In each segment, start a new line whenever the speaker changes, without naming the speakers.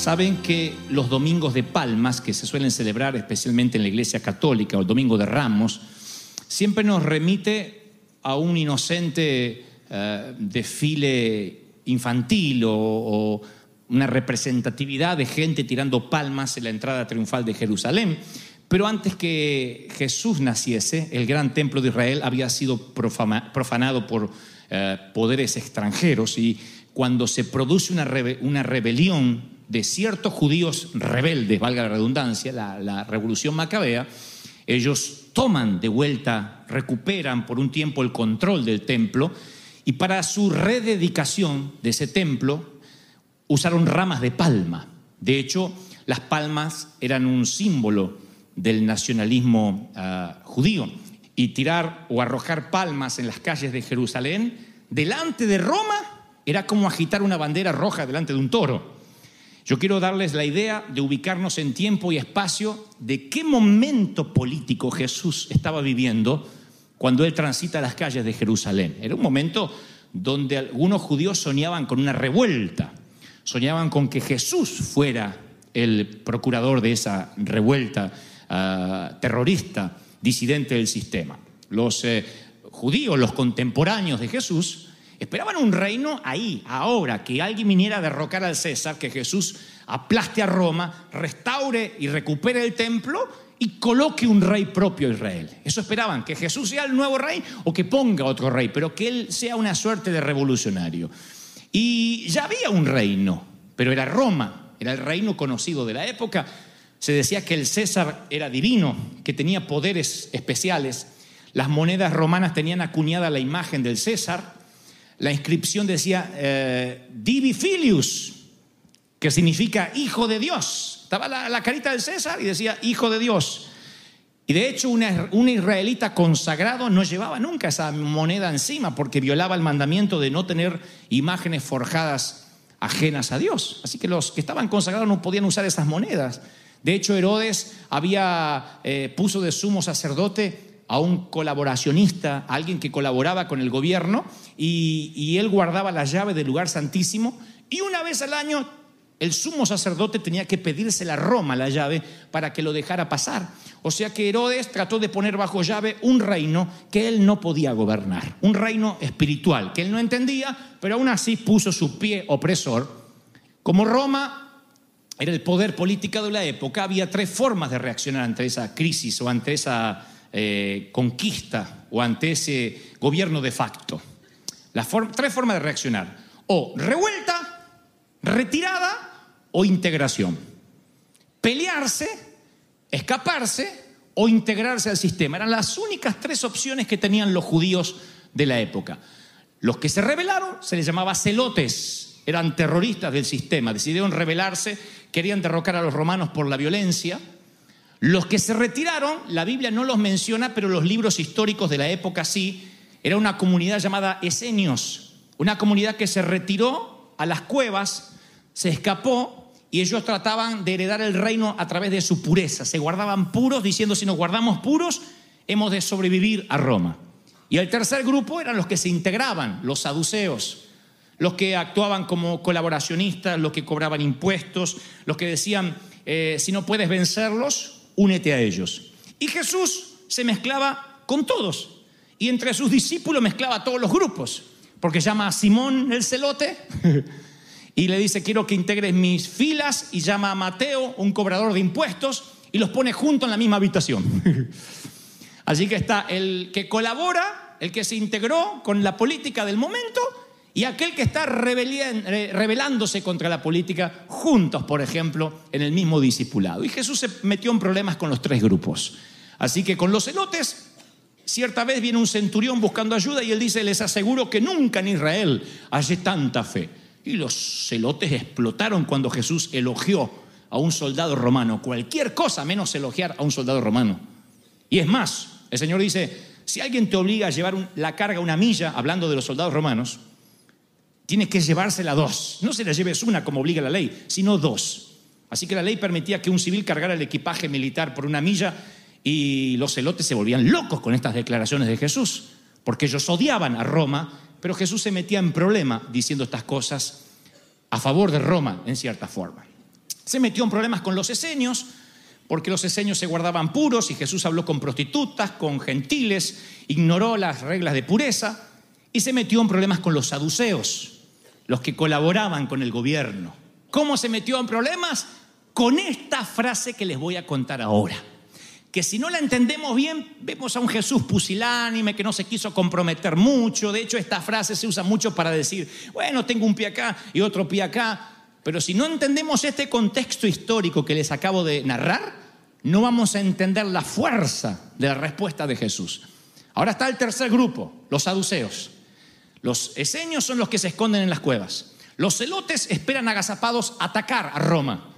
saben que los domingos de palmas, que se suelen celebrar especialmente en la iglesia católica, o el domingo de ramos, siempre nos remite a un inocente eh, desfile infantil o, una representatividad de gente tirando palmas en la entrada triunfal de Jerusalén. Pero antes que Jesús naciese, el gran templo de Israel había sido profanado por eh, poderes extranjeros y cuando se produce una rebelión de ciertos judíos rebeldes, valga la redundancia, la, revolución macabea, ellos toman de vuelta, recuperan por un tiempo el control del templo y para su rededicación de ese templo usaron ramas de palma. De hecho, las palmas eran un símbolo del nacionalismo ah, judío. Y tirar o arrojar palmas en las calles de Jerusalén delante de Roma era como agitar una bandera roja delante de un toro. Yo quiero darles la idea de ubicarnos en tiempo y espacio de qué momento político Jesús estaba viviendo cuando él transita las calles de Jerusalén. Era un momento donde algunos judíos soñaban con una revuelta, soñaban con que Jesús fuera el procurador de esa revuelta ah, terrorista, disidente del sistema. Los eh, judíos, los contemporáneos de Jesús, esperaban un reino ahí, ahora, que alguien viniera a derrocar al César, que Jesús aplaste a Roma, restaure y recupere el templo y coloque un rey propio a Israel. Eso esperaban, que Jesús sea el nuevo rey o que ponga otro rey, pero que él sea una suerte de revolucionario. Y ya había un reino, pero era Roma, era el reino conocido de la época. Se decía que el César era divino, que tenía poderes especiales. Las monedas romanas tenían acuñada la imagen del César. La inscripción decía eh, Divi Filius, que significa hijo de Dios. Estaba la, carita del César y decía hijo de Dios. Y de hecho, una- un israelita consagrado no llevaba nunca esa moneda encima porque violaba el mandamiento de no tener imágenes forjadas ajenas a Dios. Así que los que estaban consagrados no podían usar esas monedas. De hecho, Herodes había eh, puso de sumo sacerdote a un colaboracionista, a alguien que colaboraba con el gobierno, y, él guardaba la llave del lugar santísimo, y una vez al año el sumo sacerdote tenía que pedírsela a Roma la llave para que lo dejara pasar. O sea que Herodes trató de poner bajo llave un reino que él no podía gobernar, un reino espiritual que él no entendía, pero aún así puso su pie opresor. Como Roma era el poder político de la época, había tres formas de reaccionar ante esa crisis o ante esa eh, conquista o ante ese gobierno de facto. Las tres formas de reaccionar. O revuelta, retirada o integración. Pelearse, escaparse o integrarse al sistema. Eran las únicas tres opciones que tenían los judíos de la época. Los que se rebelaron se les llamaba celotes, eran terroristas del sistema, decidieron rebelarse, querían derrocar a los romanos por la violencia. Los que se retiraron, la Biblia no los menciona, pero los libros históricos de la época sí, era una comunidad llamada Esenios, una comunidad que se retiró a las cuevas, se escapó y ellos trataban de heredar el reino a través de su pureza. Se guardaban puros diciendo, si nos guardamos puros, hemos de sobrevivir a Roma. Y el tercer grupo eran los que se integraban, los saduceos, los que actuaban como colaboracionistas, los que cobraban impuestos, los que decían, eh, si no puedes vencerlos, únete a ellos. Y Jesús se mezclaba con todos y entre sus discípulos mezclaba a todos los grupos, porque llama a Simón el celote y le dice, quiero que integres mis filas y llama a Mateo, un cobrador de impuestos, y los pone juntos en la misma habitación. Así que está el que colabora, el que se integró con la política del momento y aquel que está rebelándose contra la política juntos, por ejemplo, en el mismo discipulado. Y Jesús se metió en problemas con los tres grupos. Así que con los celotes, cierta vez viene un centurión buscando ayuda y él dice, les aseguro que nunca en Israel hallé tanta fe. Y los celotes explotaron cuando Jesús elogió a un soldado romano. Cualquier cosa menos elogiar a un soldado romano. Y es más, el Señor dice, si alguien te obliga a llevar la carga una milla, hablando de los soldados romanos, tienes que llevársela dos. No se la lleves una como obliga la ley, sino dos. Así que la ley permitía que un civil cargara el equipaje militar por una milla y los celotes se volvían locos con estas declaraciones de Jesús, porque ellos odiaban a Roma, pero Jesús se metía en problema diciendo estas cosas a favor de Roma, en cierta forma. Se metió en problemas con los esenios, porque los esenios se guardaban puros y Jesús habló con prostitutas, con gentiles, ignoró las reglas de pureza y se metió en problemas con los saduceos, los que colaboraban con el gobierno. ¿Cómo se metió en problemas? Con esta frase que les voy a contar ahora que si no la entendemos bien, vemos a un Jesús pusilánime que no se quiso comprometer mucho. De hecho, esta frase se usa mucho para decir, bueno, tengo un pie acá y otro pie acá. Pero si no entendemos este contexto histórico que les acabo de narrar, no vamos a entender la fuerza de la respuesta de Jesús. Ahora está el tercer grupo, los saduceos. Los eseños son los que se esconden en las cuevas. Los celotes esperan agazapados atacar a Roma.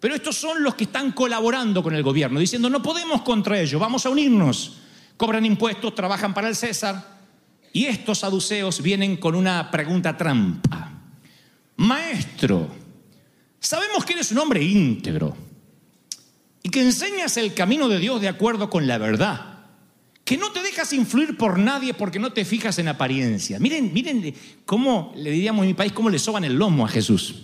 Pero estos son los que están colaborando con el gobierno, diciendo, no podemos contra ellos, vamos a unirnos. Cobran impuestos, trabajan para el César. Y estos saduceos vienen con una pregunta trampa. Maestro, sabemos que eres un hombre íntegro y que enseñas el camino de Dios de acuerdo con la verdad, que no te dejas influir por nadie porque no te fijas en apariencia. Miren, miren cómo, le diríamos en mi país, cómo le soban el lomo a Jesús.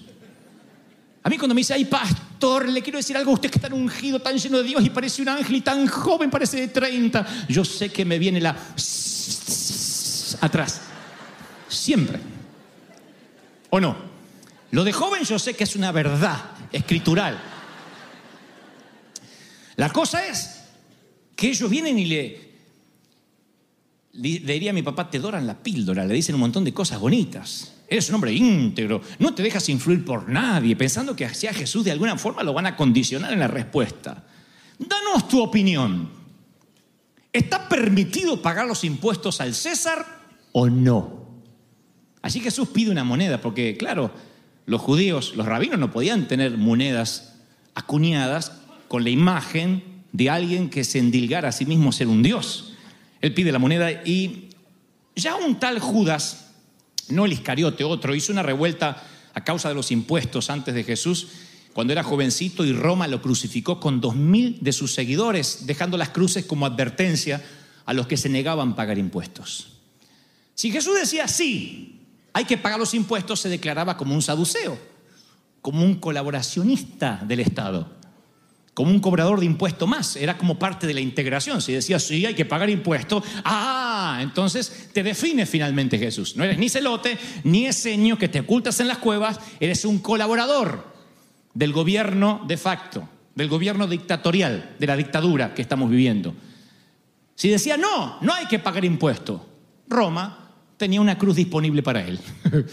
A mí cuando me dice, ay pastor, le quiero decir algo a usted que está ungido, tan lleno de Dios y parece un ángel y tan joven, parece de 30, yo sé que me viene la atrás. Siempre. ¿O no? Lo de joven yo sé que es una verdad escritural. La cosa es que ellos vienen y le, le diría a mi papá, te doran la píldora, le dicen un montón de cosas bonitas. Eres un hombre íntegro, no te dejas influir por nadie, pensando que hacia Jesús de alguna forma lo van a condicionar en la respuesta. Danos tu opinión. ¿Está permitido pagar los impuestos al César o no? Así Jesús pide una moneda, porque claro, los judíos, los rabinos no podían tener monedas acuñadas con la imagen de alguien que se endilgara a sí mismo ser un Dios. Él pide la moneda y ya un tal Judas, no el Iscariote, otro, hizo una revuelta a causa de los impuestos antes de Jesús, cuando era jovencito y Roma lo crucificó con dos mil de sus seguidores, dejando las cruces como advertencia a los que se negaban a pagar impuestos. Si Jesús decía sí, hay que pagar los impuestos, se declaraba como un saduceo, como un colaboracionista del Estado como un cobrador de impuesto más, era como parte de la integración. Si decías, sí, hay que pagar impuestos, ah, entonces te define finalmente Jesús. No eres ni celote, ni eseño que te ocultas en las cuevas, eres un colaborador del gobierno de facto, del gobierno dictatorial, de la dictadura que estamos viviendo. Si decía, no, no hay que pagar impuestos, Roma tenía una cruz disponible para él.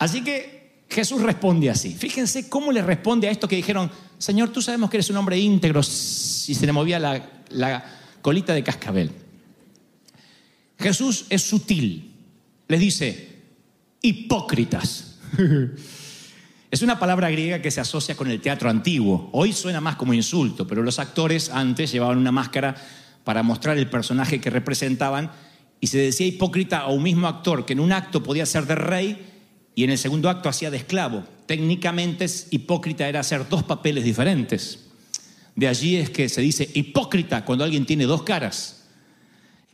Así que Jesús responde así. Fíjense cómo le responde a esto que dijeron, Señor, tú sabemos que eres un hombre íntegro, si se le movía la, colita de cascabel. Jesús es sutil, les dice, hipócritas. Es una palabra griega que se asocia con el teatro antiguo. Hoy suena más como insulto, pero los actores antes llevaban una máscara para mostrar el personaje que representaban y se decía hipócrita a un mismo actor que en un acto podía ser de rey y en el segundo acto hacía de esclavo. Técnicamente hipócrita era hacer dos papeles diferentes. De allí es que se dice hipócrita cuando alguien tiene dos caras.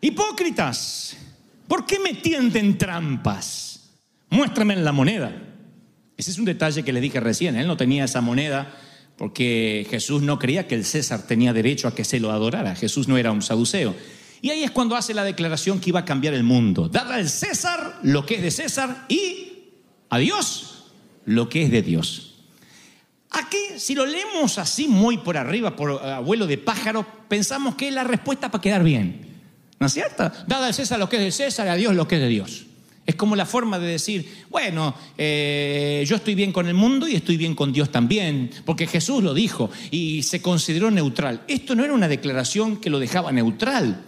Hipócritas, ¿por qué me tienden trampas? Muéstrame la moneda. Ese es un detalle que le dije recién. Él no tenía esa moneda porque Jesús no creía que el César tenía derecho a que se lo adorara. Jesús no era un saduceo. Y ahí es cuando hace la declaración que iba a cambiar el mundo. Dar al César lo que es de César y a Dios lo que es de Dios. Aquí, si lo leemos así muy por arriba, por abuelo de pájaro, pensamos que es la respuesta para quedar bien. ¿No es cierto? Dada al César lo que es de César, a Dios lo que es de Dios. Es como la forma de decir, bueno, eh, yo estoy bien con el mundo y estoy bien con Dios también, porque Jesús lo dijo y se consideró neutral. Esto no era una declaración que lo dejaba neutral.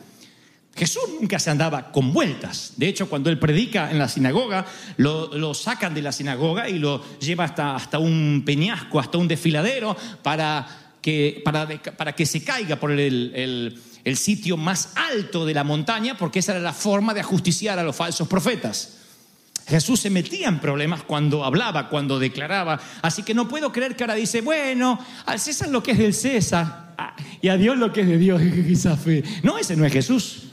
Jesús nunca se andaba con vueltas. De hecho, cuando él predica en la sinagoga, lo, sacan de la sinagoga y lo lleva hasta, hasta un peñasco, hasta un desfiladero, para que, para, para que se caiga por el, el el sitio más alto de la montaña, porque esa era la forma de ajusticiar a los falsos profetas. Jesús se metía en problemas cuando hablaba, cuando declaraba. Así que no puedo creer que ahora dice, bueno, al César lo que es del César ah, y a Dios lo que es de Dios. No, ese no es Jesús.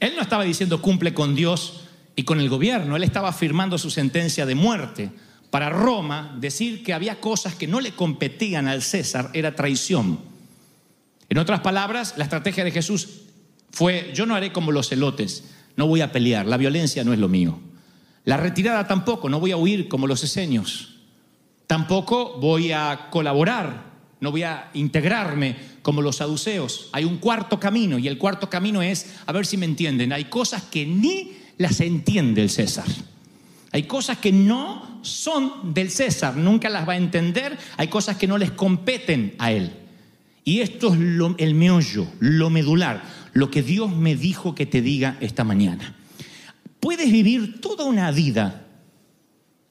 Él no estaba diciendo cumple con Dios y con el gobierno, él estaba afirmando su sentencia de muerte. Para Roma, decir que había cosas que no le competían al César era traición. En otras palabras, la estrategia de Jesús fue, yo no haré como los celotes, no voy a pelear, la violencia no es lo mío. La retirada tampoco, no voy a huir como los esenios. Tampoco voy a colaborar, no voy a integrarme como los saduceos. Hay un cuarto camino y el cuarto camino es, a ver si me entienden, hay cosas que ni las entiende el César. Hay cosas que no son del César, nunca las va a entender, hay cosas que no les competen a él. Y esto es el meollo, lo medular, lo que Dios me dijo que te diga esta mañana. Puedes vivir toda una vida,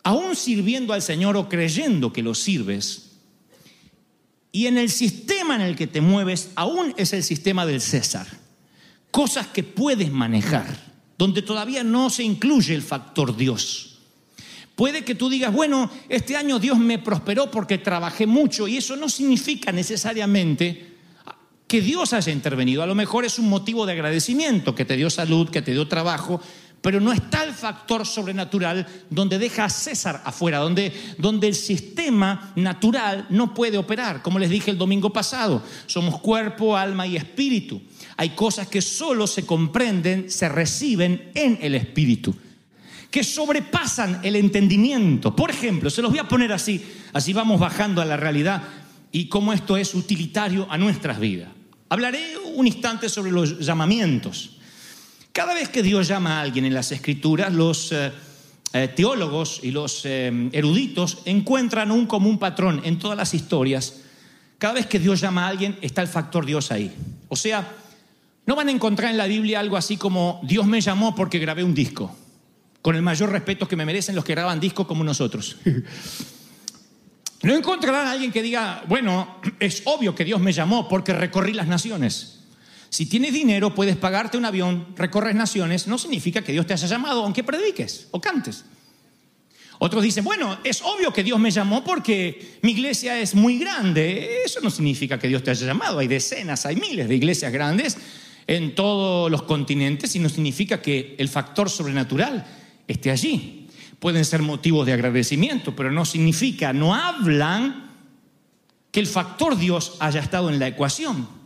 aún sirviendo al Señor o creyendo que lo sirves, y en el sistema en el que te mueves, aún es el sistema del César. Cosas que puedes manejar, donde todavía no se incluye el factor Dios. Puede que tú digas, bueno, este año Dios me prosperó porque trabajé mucho y eso no significa necesariamente que Dios haya intervenido. A lo mejor es un motivo de agradecimiento, que te dio salud, que te dio trabajo, pero no está el factor sobrenatural donde deja a César afuera, donde, donde el sistema natural no puede operar. Como les dije el domingo pasado, somos cuerpo, alma y espíritu. Hay cosas que solo se comprenden, se reciben en el espíritu que sobrepasan el entendimiento. Por ejemplo, se los voy a poner así, así vamos bajando a la realidad y cómo esto es utilitario a nuestras vidas. Hablaré un instante sobre los llamamientos. Cada vez que Dios llama a alguien en las escrituras, los eh, eh, teólogos y los eh, eruditos encuentran un común patrón en todas las historias. Cada vez que Dios llama a alguien está el factor Dios ahí. O sea, no van a encontrar en la Biblia algo así como Dios me llamó porque grabé un disco con el mayor respeto que me merecen los que graban discos como nosotros. No encontrarán a alguien que diga, bueno, es obvio que Dios me llamó porque recorrí las naciones. Si tienes dinero, puedes pagarte un avión, recorres naciones, no significa que Dios te haya llamado, aunque prediques o cantes. Otros dicen, bueno, es obvio que Dios me llamó porque mi iglesia es muy grande. Eso no significa que Dios te haya llamado. Hay decenas, hay miles de iglesias grandes en todos los continentes y no significa que el factor sobrenatural esté allí. Pueden ser motivos de agradecimiento, pero no significa, no hablan que el factor Dios haya estado en la ecuación.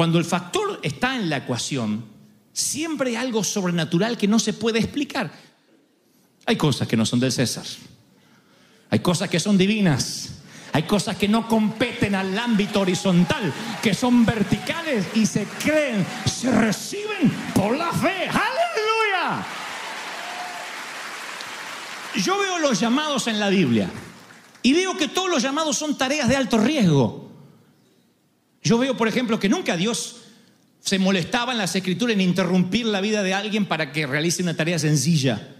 Cuando el factor está en la ecuación, siempre hay algo sobrenatural que no se puede explicar. Hay cosas que no son del César. Hay cosas que son divinas. Hay cosas que no competen al ámbito horizontal, que son verticales y se creen, se reciben por la fe. Aleluya. Yo veo los llamados en la Biblia y veo que todos los llamados son tareas de alto riesgo. Yo veo, por ejemplo, que nunca Dios se molestaba en las escrituras en interrumpir la vida de alguien para que realice una tarea sencilla.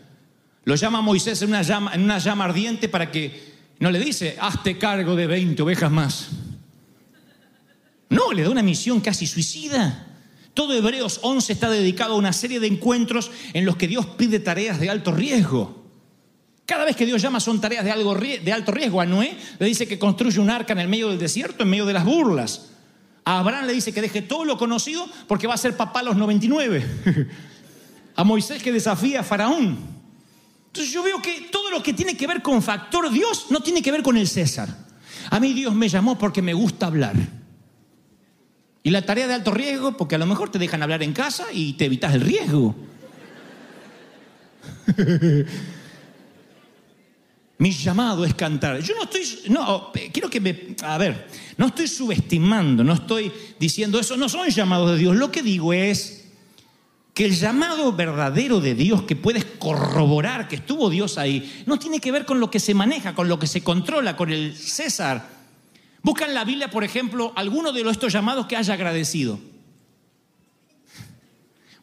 Lo llama Moisés en una llama, en una llama ardiente para que no le dice, hazte cargo de 20 ovejas más. No, le da una misión casi suicida. Todo Hebreos 11 está dedicado a una serie de encuentros en los que Dios pide tareas de alto riesgo. Cada vez que Dios llama son tareas de, algo, de alto riesgo. A Noé le dice que construye un arca en el medio del desierto, en medio de las burlas. A Abraham le dice que deje todo lo conocido porque va a ser papá a los 99. a Moisés que desafía a Faraón. Entonces yo veo que todo lo que tiene que ver con factor Dios no tiene que ver con el César. A mí Dios me llamó porque me gusta hablar. Y la tarea de alto riesgo, porque a lo mejor te dejan hablar en casa y te evitas el riesgo. Mi llamado es cantar. Yo no estoy, no, quiero que me, a ver, no estoy subestimando, no estoy diciendo eso, no son llamados de Dios. Lo que digo es que el llamado verdadero de Dios, que puedes corroborar que estuvo Dios ahí, no tiene que ver con lo que se maneja, con lo que se controla, con el César. Busca en la Biblia, por ejemplo, alguno de estos llamados que haya agradecido.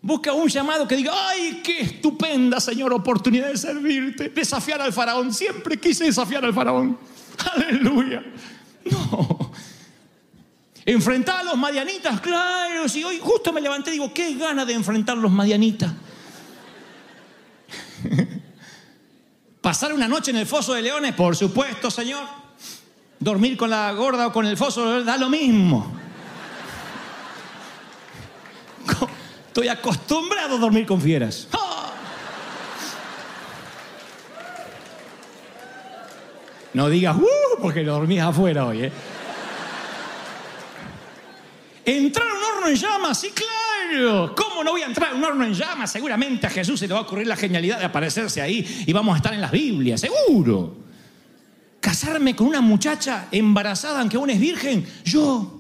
Busca un llamado que diga, ay, qué estupenda, Señor, oportunidad de servirte, desafiar al faraón. Siempre quise desafiar al faraón. Aleluya. No. Enfrentar a los madianitas, claro. Si hoy justo me levanté digo, qué gana de enfrentar a los madianitas. Pasar una noche en el foso de leones, por supuesto, Señor. Dormir con la gorda o con el foso da lo mismo. Estoy acostumbrado a dormir con fieras. ¡Ah! No digas, uh, porque dormís afuera hoy, ¿eh? ¿Entrar a un horno en llamas? Sí, claro. ¿Cómo no voy a entrar a un horno en llamas? Seguramente a Jesús se le va a ocurrir la genialidad de aparecerse ahí y vamos a estar en las Biblias, seguro. Casarme con una muchacha embarazada, aunque aún es virgen, yo.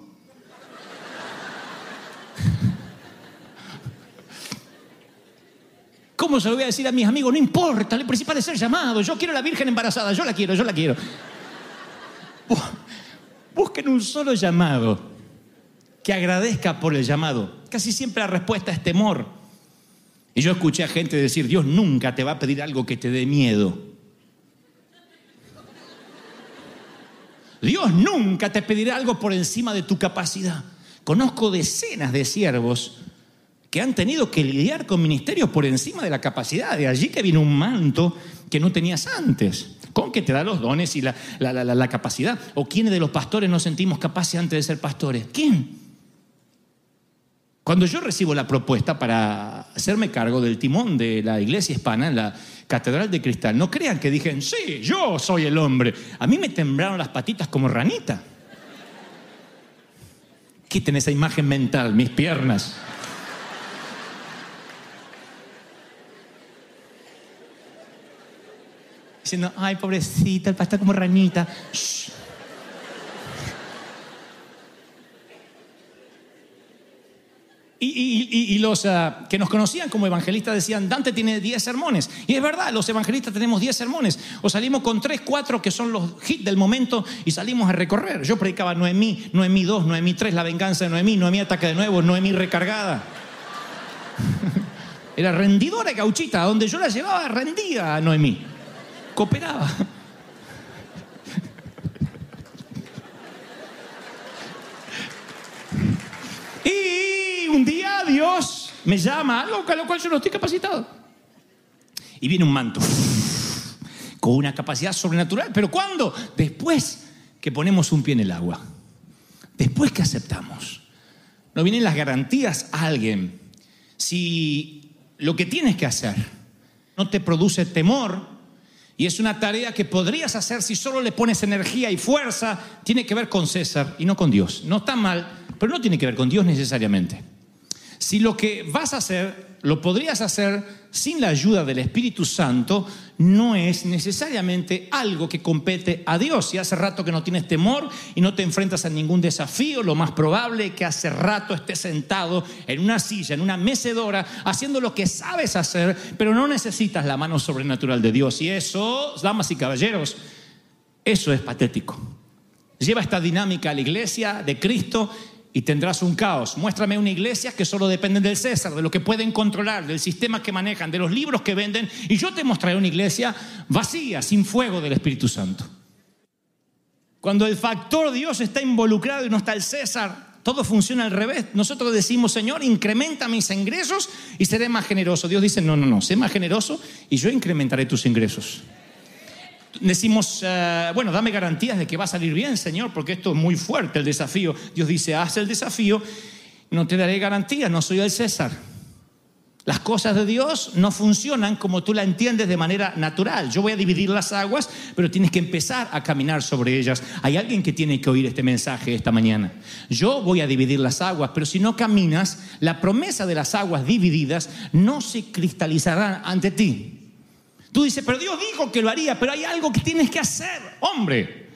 ¿Cómo se lo voy a decir a mis amigos? No importa, lo principal es ser llamado. Yo quiero a la Virgen embarazada, yo la quiero, yo la quiero. Busquen un solo llamado que agradezca por el llamado. Casi siempre la respuesta es temor. Y yo escuché a gente decir, Dios nunca te va a pedir algo que te dé miedo. Dios nunca te pedirá algo por encima de tu capacidad. Conozco decenas de siervos han tenido que lidiar con ministerios por encima de la capacidad. De allí que viene un manto que no tenías antes. Con que te da los dones y la, la capacidad. ¿O quiénes de los pastores nos sentimos capaces antes de ser pastores? ¿Quién? Cuando yo recibo la propuesta para hacerme cargo del timón de la iglesia hispana en la Catedral de Cristal, no crean que dije, sí, yo soy el hombre. A mí me temblaron las patitas como ranita. Quiten esa imagen mental, mis piernas. Diciendo, ay, pobrecita, el pastor como ranita. Y, los ah, que nos conocían como evangelistas decían, Dante tiene 10 sermones. Y es verdad, los evangelistas tenemos 10 sermones. O salimos con 3, 4 que son los hits del momento y salimos a recorrer. Yo predicaba Noemí, Noemí 2, Noemí 3, la venganza de Noemí, Noemí ataque de nuevo, Noemí recargada. Era rendidora gauchita, donde yo la llevaba rendida a Noemí cooperaba. Y un día Dios me llama, algo con lo cual yo no estoy capacitado. Y viene un manto con una capacidad sobrenatural. ¿Pero cuándo? Después que ponemos un pie en el agua. Después que aceptamos. No vienen las garantías a alguien. Si lo que tienes que hacer no te produce temor, y es una tarea que podrías hacer si solo le pones energía y fuerza. Tiene que ver con César y no con Dios. No está mal, pero no tiene que ver con Dios necesariamente. Si lo que vas a hacer lo podrías hacer sin la ayuda del Espíritu Santo, no es necesariamente algo que compete a Dios. Si hace rato que no tienes temor y no te enfrentas a ningún desafío, lo más probable es que hace rato estés sentado en una silla, en una mecedora, haciendo lo que sabes hacer, pero no necesitas la mano sobrenatural de Dios. Y eso, damas y caballeros, eso es patético. Lleva esta dinámica a la iglesia de Cristo y tendrás un caos. Muéstrame una iglesia que solo depende del César, de lo que pueden controlar, del sistema que manejan, de los libros que venden, y yo te mostraré una iglesia vacía, sin fuego del Espíritu Santo. Cuando el factor Dios está involucrado y no está el César, todo funciona al revés. Nosotros decimos, Señor, incrementa mis ingresos y seré más generoso. Dios dice, no, no, no, sé más generoso y yo incrementaré tus ingresos decimos, eh, bueno, dame garantías de que va a salir bien, Señor, porque esto es muy fuerte el desafío. Dios dice, haz el desafío, no te daré garantías, no soy el César. Las cosas de Dios no funcionan como tú la entiendes de manera natural. Yo voy a dividir las aguas, pero tienes que empezar a caminar sobre ellas. Hay alguien que tiene que oír este mensaje esta mañana. Yo voy a dividir las aguas, pero si no caminas, la promesa de las aguas divididas no se cristalizará ante ti. Tú dices, pero Dios dijo que lo haría, pero hay algo que tienes que hacer, hombre.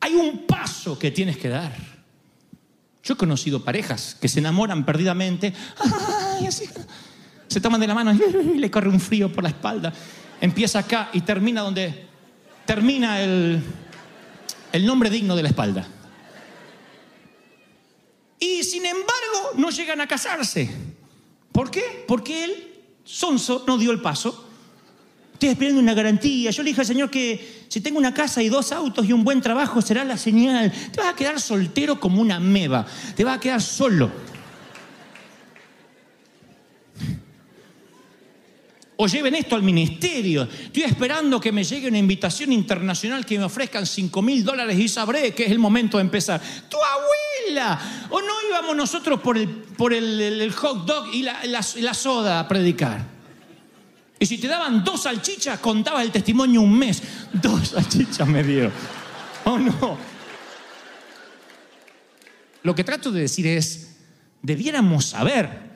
Hay un paso que tienes que dar. Yo he conocido parejas que se enamoran perdidamente. Ay, así se toman de la mano y le corre un frío por la espalda. Empieza acá y termina donde termina el, el nombre digno de la espalda. Y sin embargo no llegan a casarse. ¿Por qué? Porque él, Sonso, no dio el paso. Estoy esperando una garantía. Yo le dije al Señor que si tengo una casa y dos autos y un buen trabajo será la señal. Te vas a quedar soltero como una meba. Te vas a quedar solo. O lleven esto al ministerio. Estoy esperando que me llegue una invitación internacional que me ofrezcan 5 mil dólares y sabré que es el momento de empezar. ¡Tu abuela! ¿O no íbamos nosotros por el, por el, hot dog y la, la- la soda a predicar? Y si te daban dos salchichas, contabas el testimonio un mes. Dos salchichas me dio. ¿O no? Lo que trato de decir es, debiéramos saber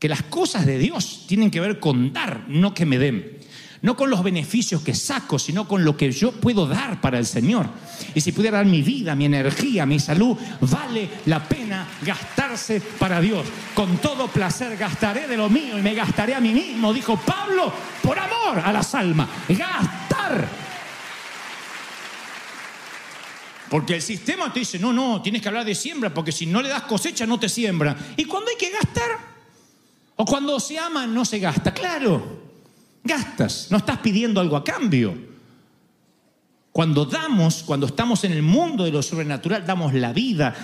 que las cosas de Dios tienen que ver con dar, no que me den. No con los beneficios que saco, sino con lo que yo puedo dar para el Señor. Y si pudiera dar mi vida, mi energía, mi salud, vale la pena gastarse para Dios. Con todo placer gastaré de lo mío y me gastaré a mí mismo, dijo Pablo, por amor a las almas. Gastar. Porque el sistema te dice, no, no, tienes que hablar de siembra, porque si no le das cosecha no te siembra. Y cuando hay que gastar, o cuando se ama no se gasta. Claro, gastas, no estás pidiendo algo a cambio. Cuando damos, cuando estamos en el mundo de lo sobrenatural, damos la vida.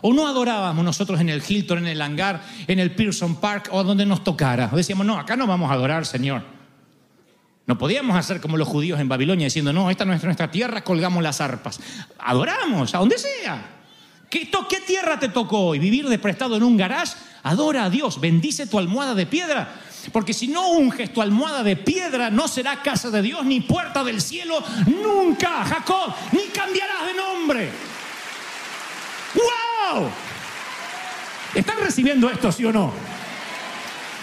O no adorábamos nosotros en el Hilton, en el hangar, en el Pearson Park o donde nos tocara. O decíamos, no, acá no vamos a adorar, Señor. No podíamos hacer como los judíos en Babilonia diciendo, no, esta no es nuestra tierra, colgamos las arpas. Adoramos, a donde sea. ¿Qué, tierra te tocó hoy? ¿Vivir de prestado en un garage? Adora a Dios, bendice tu almohada de piedra. Porque si no unges tu almohada de piedra, no será casa de Dios ni puerta del cielo nunca, Jacob, ni cambiarás de nombre. ¡Wow! ¿Están recibiendo esto, sí o no?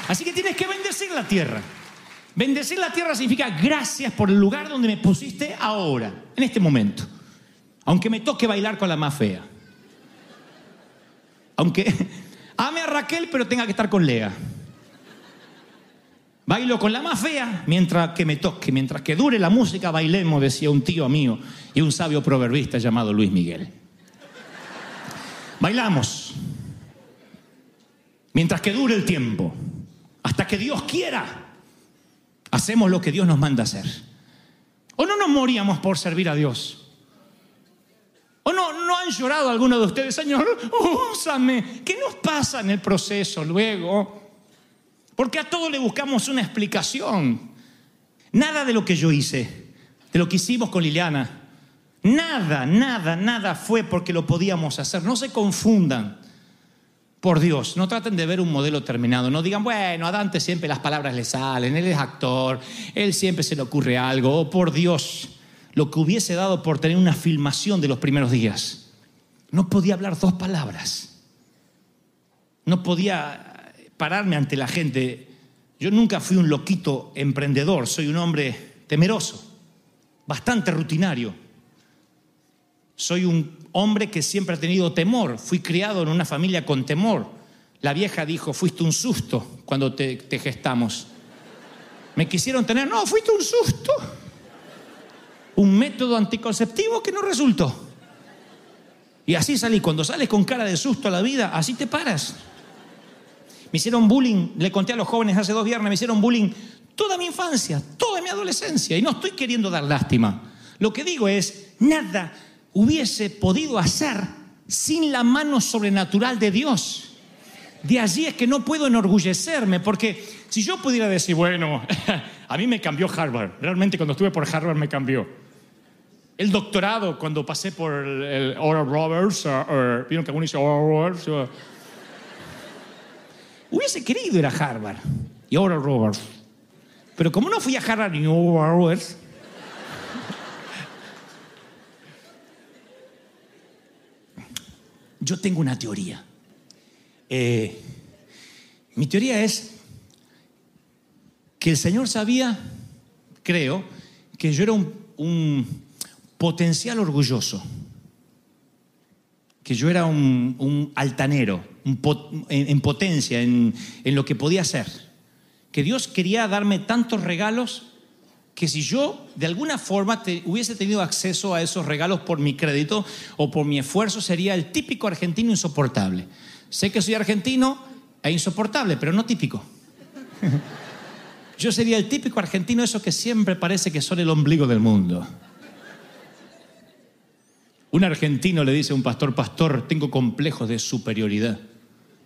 Así que tienes que bendecir la tierra. Bendecir la tierra significa gracias por el lugar donde me pusiste ahora, en este momento. Aunque me toque bailar con la más fea. Aunque ame a Raquel, pero tenga que estar con Lea. Bailo con la más fea mientras que me toque, mientras que dure la música, bailemos, decía un tío mío y un sabio proverbista llamado Luis Miguel. Bailamos mientras que dure el tiempo, hasta que Dios quiera. Hacemos lo que Dios nos manda hacer. ¿O no nos moríamos por servir a Dios? ¿O no, no han llorado algunos de ustedes, Señor? Úsame. ¿Qué nos pasa en el proceso luego? Porque a todo le buscamos una explicación. Nada de lo que yo hice, de lo que hicimos con Liliana, nada, nada, nada fue porque lo podíamos hacer. No se confundan. Por Dios, no traten de ver un modelo terminado. No digan, bueno, a Dante siempre las palabras le salen, él es actor, él siempre se le ocurre algo. Oh, por Dios, lo que hubiese dado por tener una filmación de los primeros días. No podía hablar dos palabras. No podía pararme ante la gente. Yo nunca fui un loquito emprendedor, soy un hombre temeroso, bastante rutinario. Soy un hombre que siempre ha tenido temor. Fui criado en una familia con temor. La vieja dijo, fuiste un susto cuando te, te gestamos. Me quisieron tener, no, fuiste un susto. Un método anticonceptivo que no resultó. Y así salí. Cuando sales con cara de susto a la vida, así te paras. Me hicieron bullying, le conté a los jóvenes hace dos viernes, me hicieron bullying toda mi infancia, toda mi adolescencia. Y no estoy queriendo dar lástima. Lo que digo es, nada hubiese podido hacer sin la mano sobrenatural de Dios. De allí es que no puedo enorgullecerme, porque si yo pudiera decir, bueno, a mí me cambió Harvard, realmente cuando estuve por Harvard me cambió. El doctorado, cuando pasé por el, el Oral Roberts, vieron que alguno dice Oral Roberts, uh, hubiese querido ir a Harvard. Y ahora Robert. Pero como no fui a Harvard y Robert, yo tengo una teoría. Eh, mi teoría es que el Señor sabía, creo, que yo era un, potencial orgulloso, que yo era un, altanero, en, en potencia, en, en lo que podía hacer, que Dios quería darme tantos regalos que si yo de alguna forma te- hubiese tenido acceso a esos regalos por mi crédito o por mi esfuerzo, sería el típico argentino insoportable. Sé que soy argentino e insoportable, pero no típico. Yo sería el típico argentino, eso que siempre parece que son el ombligo del mundo. Un argentino le dice a un pastor, pastor, tengo complejos de superioridad.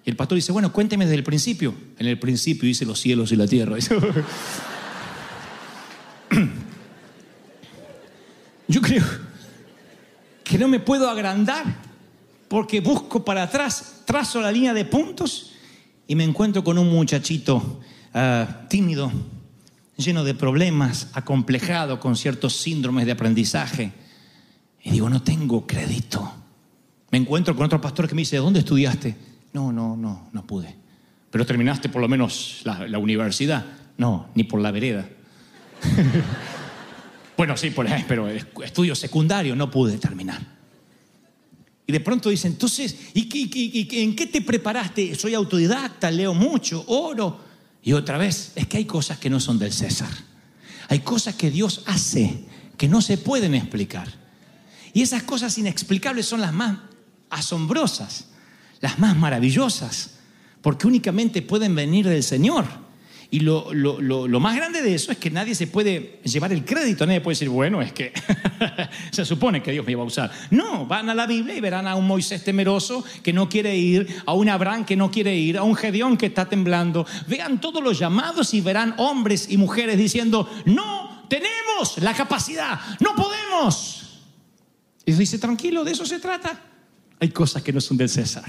Y el pastor dice, bueno, cuénteme desde el principio. En el principio hice los cielos y la tierra. Yo creo que no me puedo agrandar porque busco para atrás, trazo la línea de puntos y me encuentro con un muchachito ah, tímido, lleno de problemas, acomplejado con ciertos síndromes de aprendizaje. Y digo, no tengo crédito. Me encuentro con otro pastor que me dice, ¿dónde estudiaste? No, no, no, no pude. Pero terminaste por lo menos la, la universidad. No, ni por la vereda. bueno, sí, por, pero estudio secundario no pude terminar. Y de pronto dicen, entonces, ¿y, qué- qué- qué- en qué te preparaste? Soy autodidacta, leo mucho, oro. Y otra vez, es que hay cosas que no son del César. Hay cosas que Dios hace que no se pueden explicar. Y esas cosas inexplicables son las más asombrosas, las más maravillosas, porque únicamente pueden venir del Señor. Y lo, lo- lo- lo más grande de eso es que nadie se puede llevar el crédito, nadie puede decir, bueno, es que se supone que Dios me iba a usar. No, van a la Biblia y verán a un Moisés temeroso que no quiere ir, a un Abraham que no quiere ir, a un Gedeón que está temblando. Vean todos los llamados y verán hombres y mujeres diciendo, no tenemos la capacidad, no podemos. Y dice, tranquilo, de eso se trata. Hay cosas que no son del César.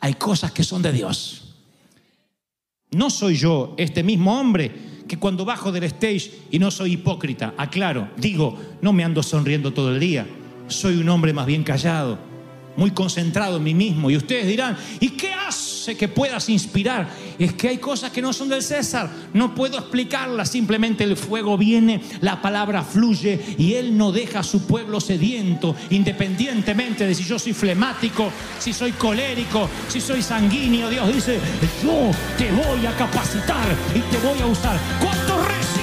Hay cosas que son de Dios. No soy yo este mismo hombre que cuando bajo del stage y no soy hipócrita, aclaro, digo, no me ando sonriendo todo el día. Soy un hombre más bien callado, muy concentrado en mí mismo. Y ustedes dirán, ¿y qué hace que puedas inspirar? Es que hay cosas que no son del César, no puedo explicarlas. Simplemente el fuego viene, la palabra fluye y Él no deja a su pueblo sediento, independientemente de si yo soy flemático, si soy colérico, si soy sanguíneo. Dios dice, yo te voy a capacitar y te voy a usar. ¿Cuántos reciben?